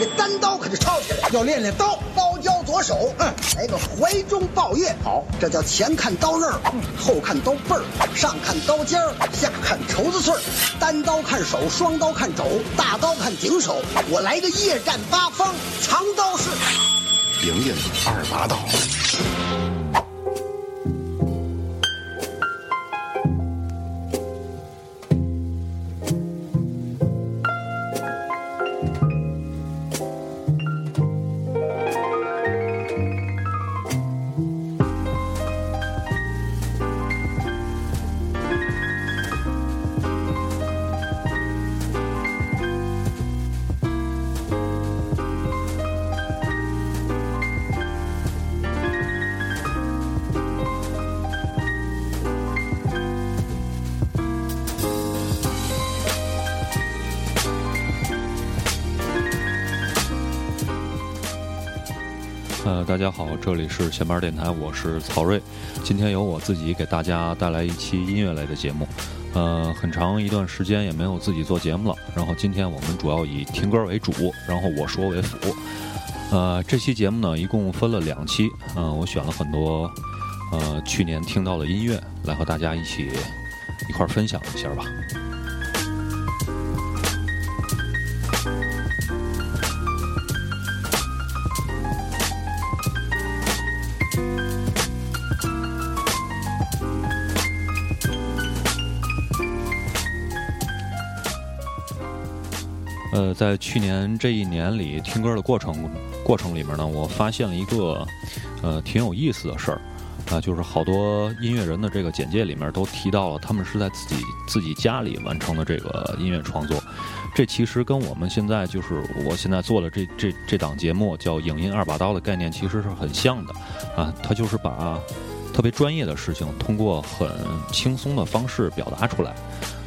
这单刀可就抄起来，要练练刀，包教左手，嗯，来个怀中抱月，好，这叫前看刀刃儿，后看刀背儿，上看刀尖儿，下看绸子穗儿，单刀看手，双刀看肘，大刀看顶手，我来个夜战八方，藏刀式，莹莹二八刀。大家好，这里是闲班电台，我是曹睿。今天由我自己给大家带来一期音乐类的节目。呃，很长一段时间也没有自己做节目了。然后今天我们主要以听歌为主，然后我说为辅。呃，这期节目呢，一共分了两期。嗯、我选了很多呃去年听到的音乐，来和大家一起一块分享一下吧。呃，在去年这一年里听歌的过程过程里面呢，我发现了一个呃挺有意思的事儿啊、就是好多音乐人的这个简介里面都提到了他们是在自己自己家里完成的这个音乐创作，这其实跟我们现在就是我现在做的这这这档节目叫“影音二把刀”的概念其实是很像的啊，它就是把特别专业的事情通过很轻松的方式表达出来。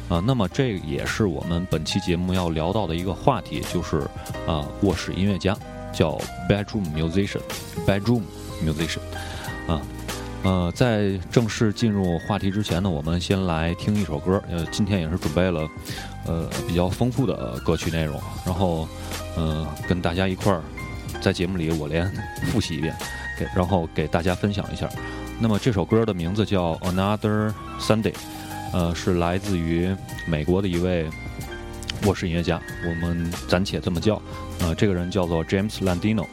啊，那么这也是我们本期节目要聊到的一个话题，就是啊，卧室音乐家，叫 bedroom musician，bedroom musician，啊，呃，在正式进入话题之前呢，我们先来听一首歌，呃，今天也是准备了呃比较丰富的歌曲内容，然后呃跟大家一块儿在节目里我连复习一遍，给然后给大家分享一下。那么这首歌的名字叫 Another Sunday。呃，是来自于美国的一位卧室音乐家，我们暂且这么叫。呃，这个人叫做 James Landino。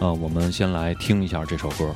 呃，我们先来听一下这首歌。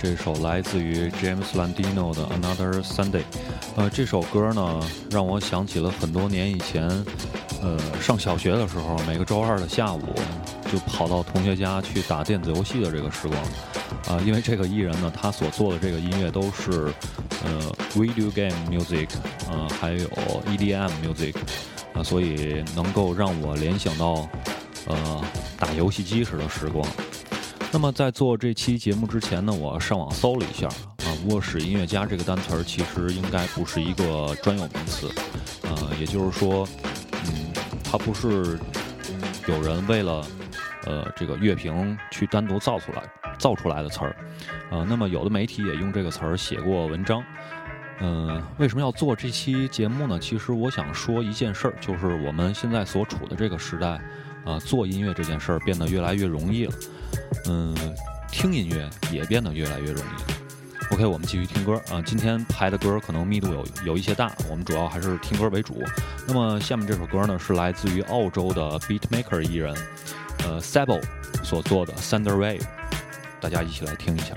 这首来自于 James Landino 的 Another Sunday。呃，这首歌呢，让我想起了很多年以前，呃，上小学的时候，每个周二的下午就跑到同学家去打电子游戏的这个时光。啊，因为这个艺人呢，他所做的这个音乐都是呃 video game music，呃，还有 EDM music，啊，所以能够让我联想到呃打游戏机时的时光。那么在做这期节目之前呢，我上网搜了一下啊，卧室音乐家这个单词儿其实应该不是一个专有名词，呃，也就是说，嗯，它不是有人为了呃这个乐评去单独造出来造出来的词儿，呃，那么有的媒体也用这个词儿写过文章，嗯，为什么要做这期节目呢？其实我想说一件事儿，就是我们现在所处的这个时代，啊，做音乐这件事儿变得越来越容易了。嗯，听音乐也变得越来越容易了。OK，我们继续听歌啊。今天排的歌可能密度有有一些大，我们主要还是听歌为主。那么下面这首歌呢，是来自于澳洲的 Beatmaker 艺人，呃，Sable 所做的 Thunder Wave，大家一起来听一下。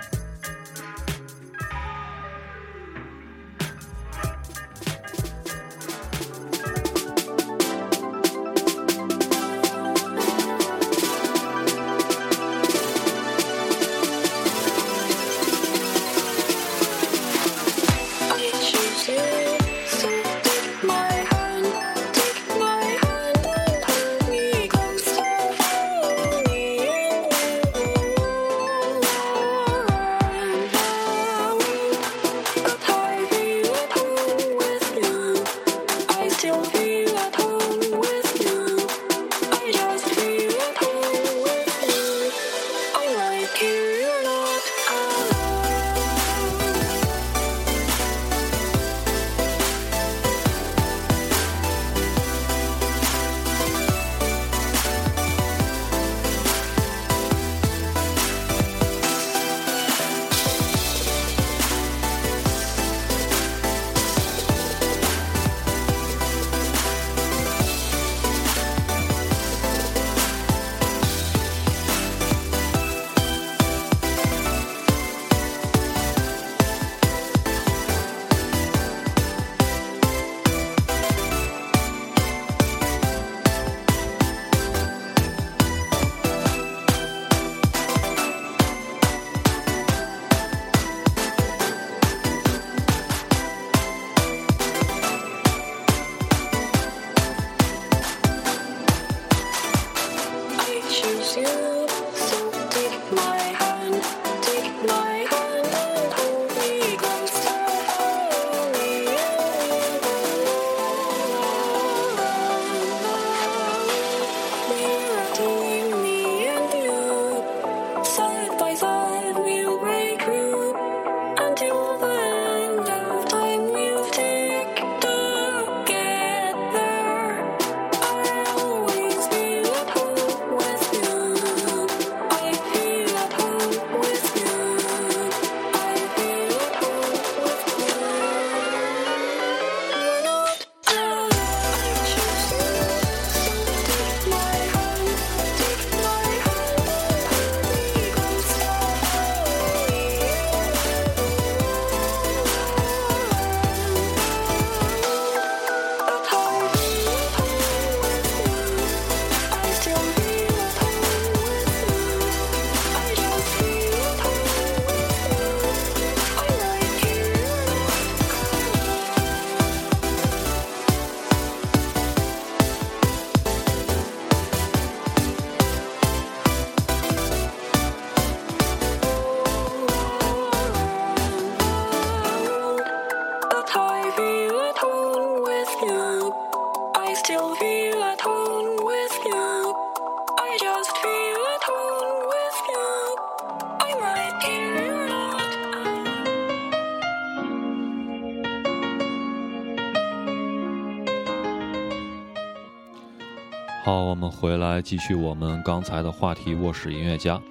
回来继续我们刚才的话题。卧室音乐家，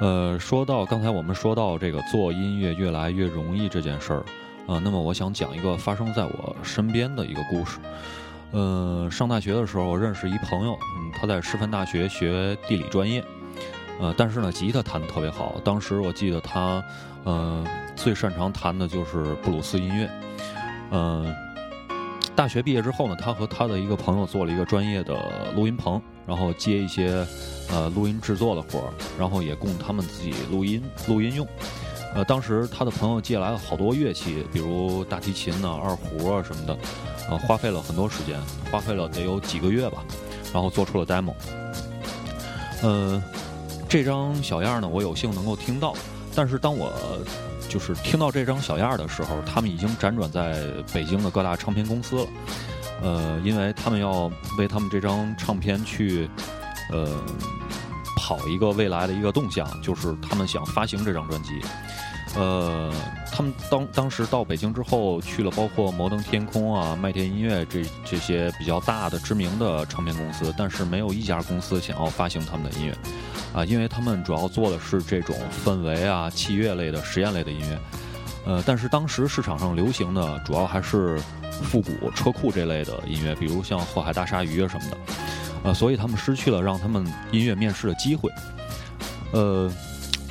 呃，说到刚才我们说到这个做音乐越来越容易这件事儿啊，那么我想讲一个发生在我身边的一个故事。呃，上大学的时候认识一朋友，嗯，他在师范大学学地理专业，呃，但是呢，吉他弹得特别好。当时我记得他，呃，最擅长弹的就是布鲁斯音乐。嗯，大学毕业之后呢，他和他的一个朋友做了一个专业的录音棚，然后接一些呃录音制作的活儿，然后也供他们自己录音录音用。呃，当时他的朋友借来了好多乐器，比如大提琴呐、二胡啊什么的，呃，花费了很多时间，花费了得有几个月吧，然后做出了 demo。呃，这张小样呢，我有幸能够听到，但是当我就是听到这张小样的时候，他们已经辗转在北京的各大唱片公司了。呃，因为他们要为他们这张唱片去，呃，跑一个未来的一个动向，就是他们想发行这张专辑。呃，他们当当时到北京之后，去了包括摩登天空啊、麦田音乐这这些比较大的知名的唱片公司，但是没有一家公司想要发行他们的音乐，啊，因为他们主要做的是这种氛围啊、器乐类的实验类的音乐。呃，但是当时市场上流行的主要还是复古车库这类的音乐，比如像后海大鲨鱼啊什么的。呃，所以他们失去了让他们音乐面试的机会。呃。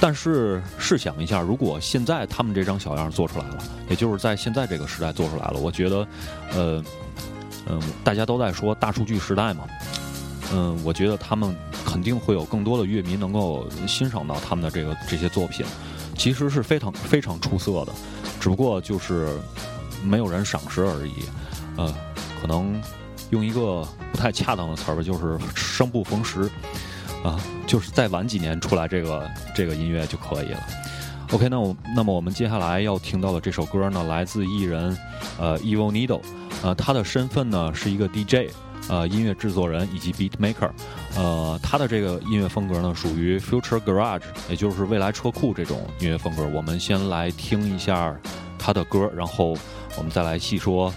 但是试想一下，如果现在他们这张小样做出来了，也就是在现在这个时代做出来了，我觉得，呃，嗯，大家都在说大数据时代嘛，嗯，我觉得他们肯定会有更多的乐迷能够欣赏到他们的这个这些作品，其实是非常非常出色的，只不过就是没有人赏识而已，呃，可能用一个不太恰当的词儿吧，就是生不逢时。啊，就是再晚几年出来这个这个音乐就可以了。OK，那我那么我们接下来要听到的这首歌呢，来自艺人呃 Evil Needle，呃，他的身份呢是一个 DJ，呃，音乐制作人以及 Beat Maker，呃，他的这个音乐风格呢属于 Future Garage，也就是未来车库这种音乐风格。我们先来听一下他的歌，然后我们再来细说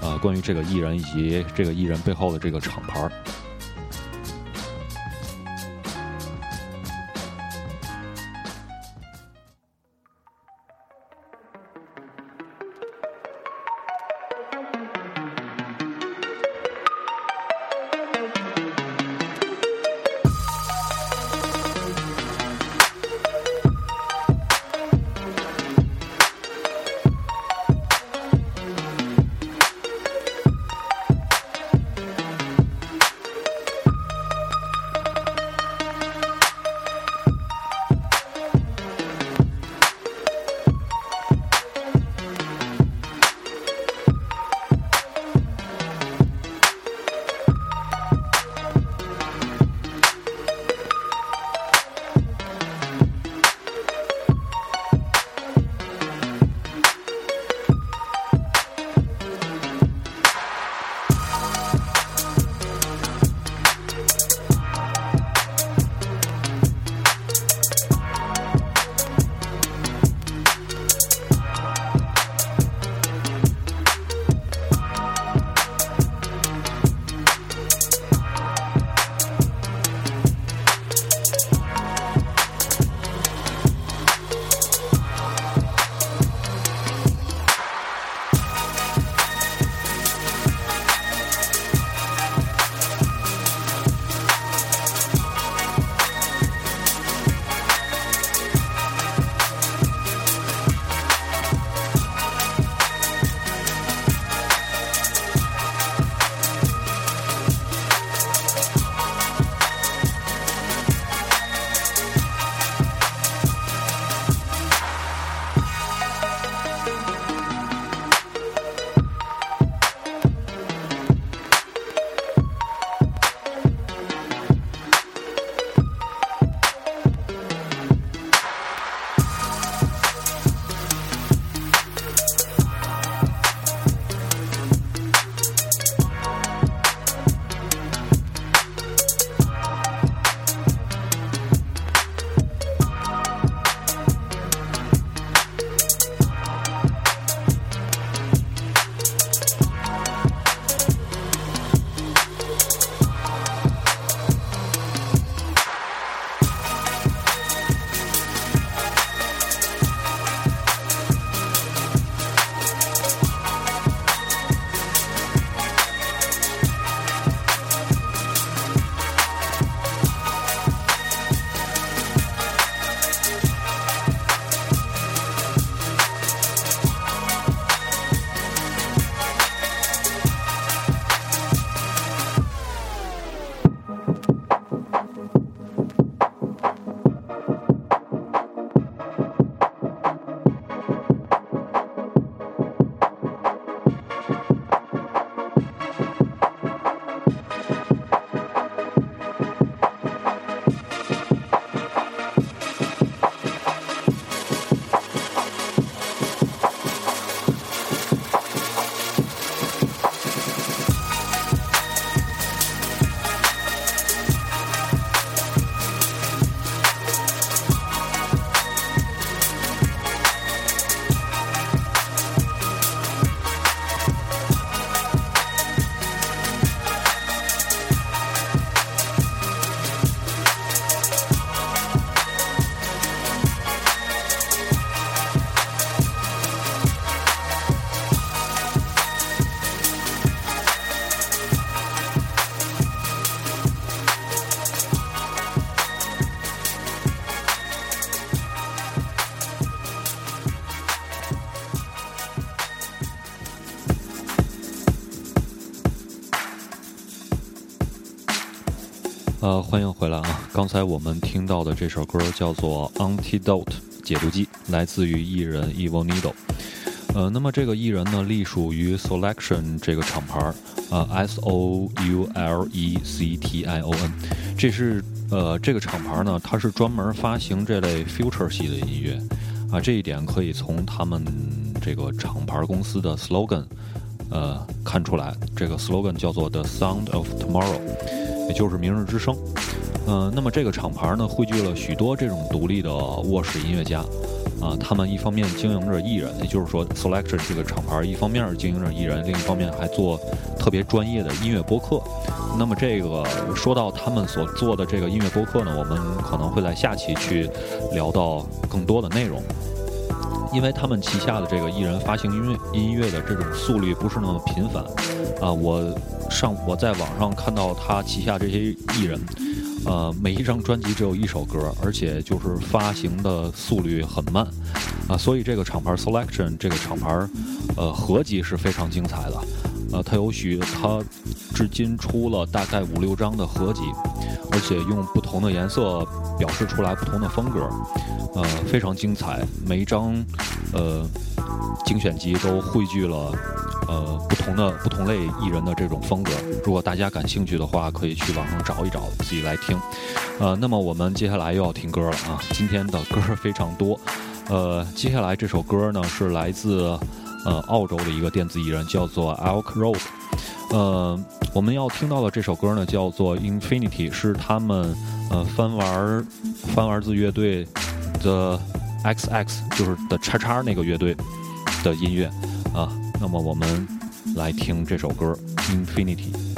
呃关于这个艺人以及这个艺人背后的这个厂牌儿。刚才我们听到的这首歌叫做《Antidote》解毒剂，来自于艺人 Evil Needle。呃，那么这个艺人呢，隶属于 Selection 这个厂牌啊，S O U L E C T I O N。这是呃，这个厂牌呢，它是专门发行这类 Future 系的音乐啊。这一点可以从他们这个厂牌公司的 slogan 呃看出来。这个 slogan 叫做 The Sound of Tomorrow。也就是明日之声，嗯，那么这个厂牌呢，汇聚了许多这种独立的卧室音乐家，啊，他们一方面经营着艺人，也就是说，Selection 这个厂牌一方面经营着艺人，另一方面还做特别专业的音乐播客。那么这个说到他们所做的这个音乐播客呢，我们可能会在下期去聊到更多的内容。因为他们旗下的这个艺人发行音乐音乐的这种速率不是那么频繁，啊，我上我在网上看到他旗下这些艺人，呃，每一张专辑只有一首歌，而且就是发行的速率很慢，啊，所以这个厂牌 Selection 这个厂牌，呃，合集是非常精彩的，呃，它有许它至今出了大概五六张的合集，而且用不同的颜色表示出来不同的风格。呃，非常精彩，每一张呃精选集都汇聚了呃不同的不同类艺人的这种风格。如果大家感兴趣的话，可以去网上找一找，自己来听。呃，那么我们接下来又要听歌了啊！今天的歌非常多。呃，接下来这首歌呢是来自呃澳洲的一个电子艺人，叫做 Elk Road。呃，我们要听到的这首歌呢叫做 Infinity，是他们呃翻玩翻玩字乐队。的 X X 就是的叉叉那个乐队的音乐啊，那么我们来听这首歌 Infinity。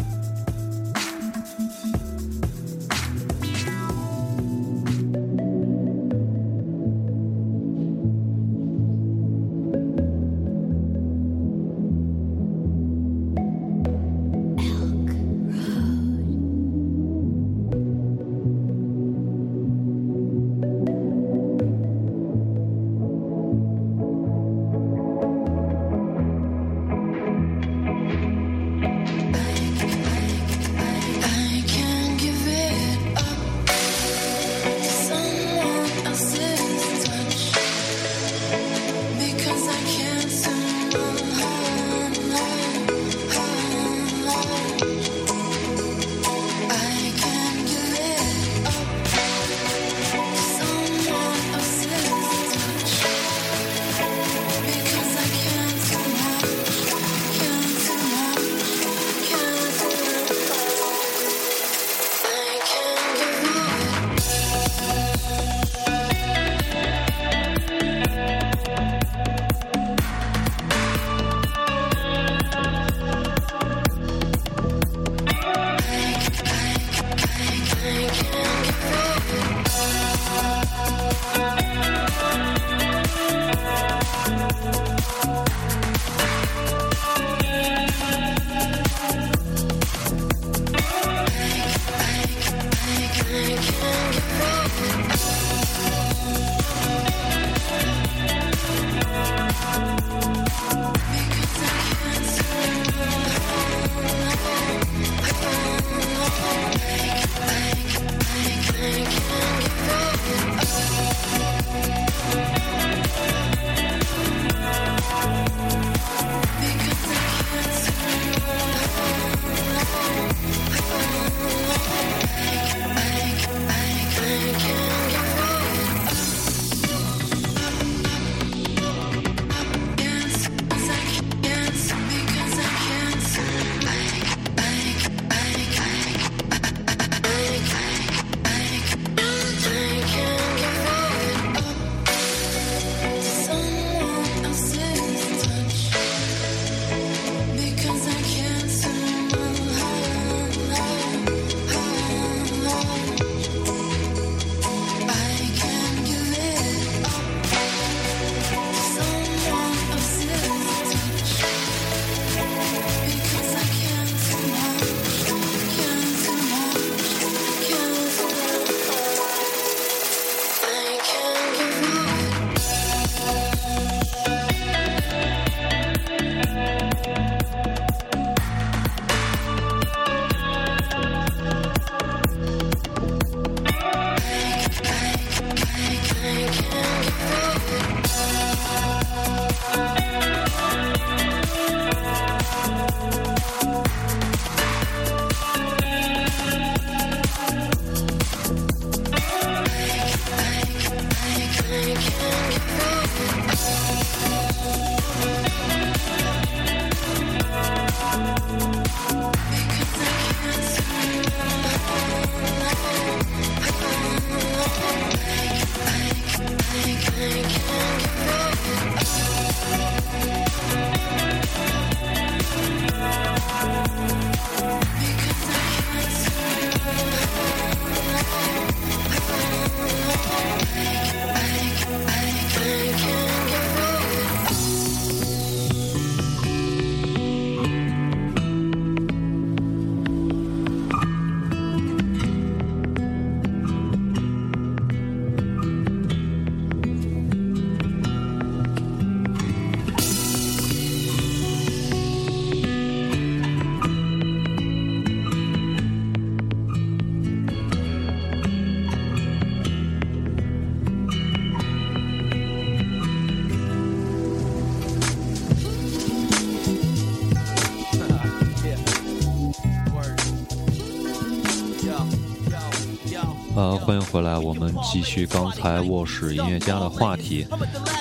回来，我们继续刚才卧室音乐家的话题。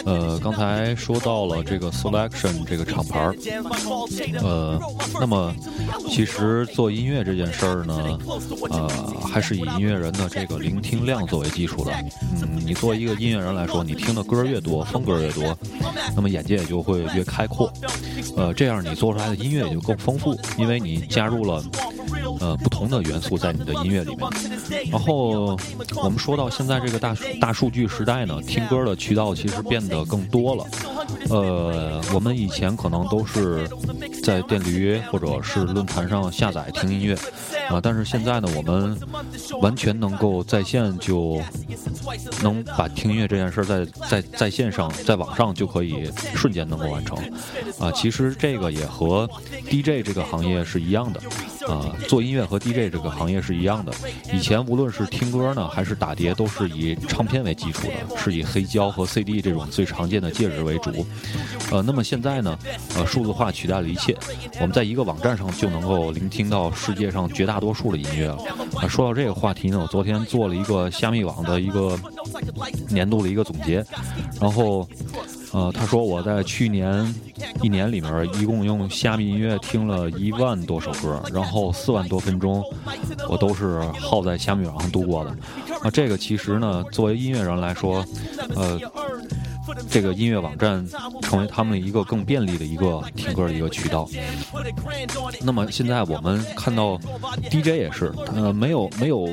呃，刚才说到了这个 Selection 这个厂牌儿，呃，那么其实做音乐这件事儿呢，呃，还是以音乐人的这个聆听量作为基础的。嗯，你作为一个音乐人来说，你听的歌越多，风格越多，那么眼界也就会越开阔。呃，这样你做出来的音乐也就更丰富，因为你加入了。呃，不同的元素在你的音乐里面。然后我们说到现在这个大大数据时代呢，听歌的渠道其实变得更多了。呃，我们以前可能都是在电驴或者是论坛上下载听音乐啊，但是现在呢，我们完全能够在线就能把听音乐这件事在在在线上在网上就可以瞬间能够完成啊。其实这个也和 DJ 这个行业是一样的。啊，做音乐和 DJ 这个行业是一样的。以前无论是听歌呢，还是打碟，都是以唱片为基础的，是以黑胶和 CD 这种最常见的介质为主。呃，那么现在呢，呃，数字化取代了一切，我们在一个网站上就能够聆听到世界上绝大多数的音乐了。啊，说到这个话题呢，我昨天做了一个虾米网的一个年度的一个总结，然后。呃，他说我在去年一年里面一共用虾米音乐听了一万多首歌，然后四万多分钟，我都是耗在虾米网上度过的。那这个其实呢，作为音乐人来说，呃。这个音乐网站成为他们一个更便利的一个听歌的一个渠道。那么现在我们看到 DJ 也是，呃，没有没有，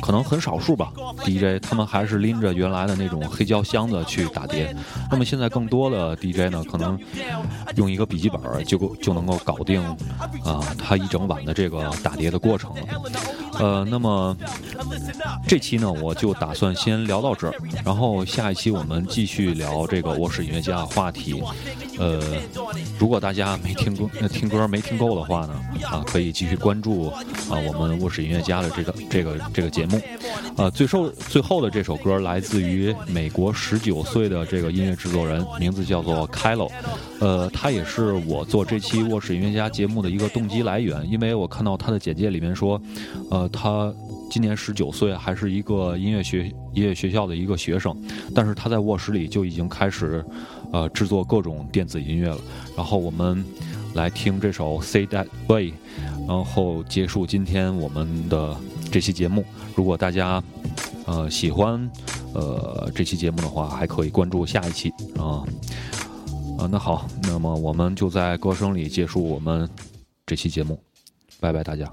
可能很少数吧。DJ 他们还是拎着原来的那种黑胶箱子去打碟。那么现在更多的 DJ 呢，可能用一个笔记本就就能够搞定啊，他一整晚的这个打碟的过程了。呃，那么这期呢，我就打算先聊到这儿，然后下一期我们继续聊这个卧室音乐家话题。呃，如果大家没听歌、听歌没听够的话呢，啊，可以继续关注啊我们卧室音乐家的这个这个这个节目。呃，最受最后的这首歌来自于美国十九岁的这个音乐制作人，名字叫做 Kylo。呃，他也是我做这期卧室音乐家节目的一个动机来源，因为我看到他的简介里面说，呃，他今年十九岁，还是一个音乐学音乐学校的一个学生，但是他在卧室里就已经开始，呃，制作各种电子音乐了。然后我们来听这首《Say That Way》，然后结束今天我们的这期节目。如果大家呃喜欢呃这期节目的话，还可以关注下一期啊。啊，那好，那么我们就在歌声里结束我们这期节目，拜拜，大家。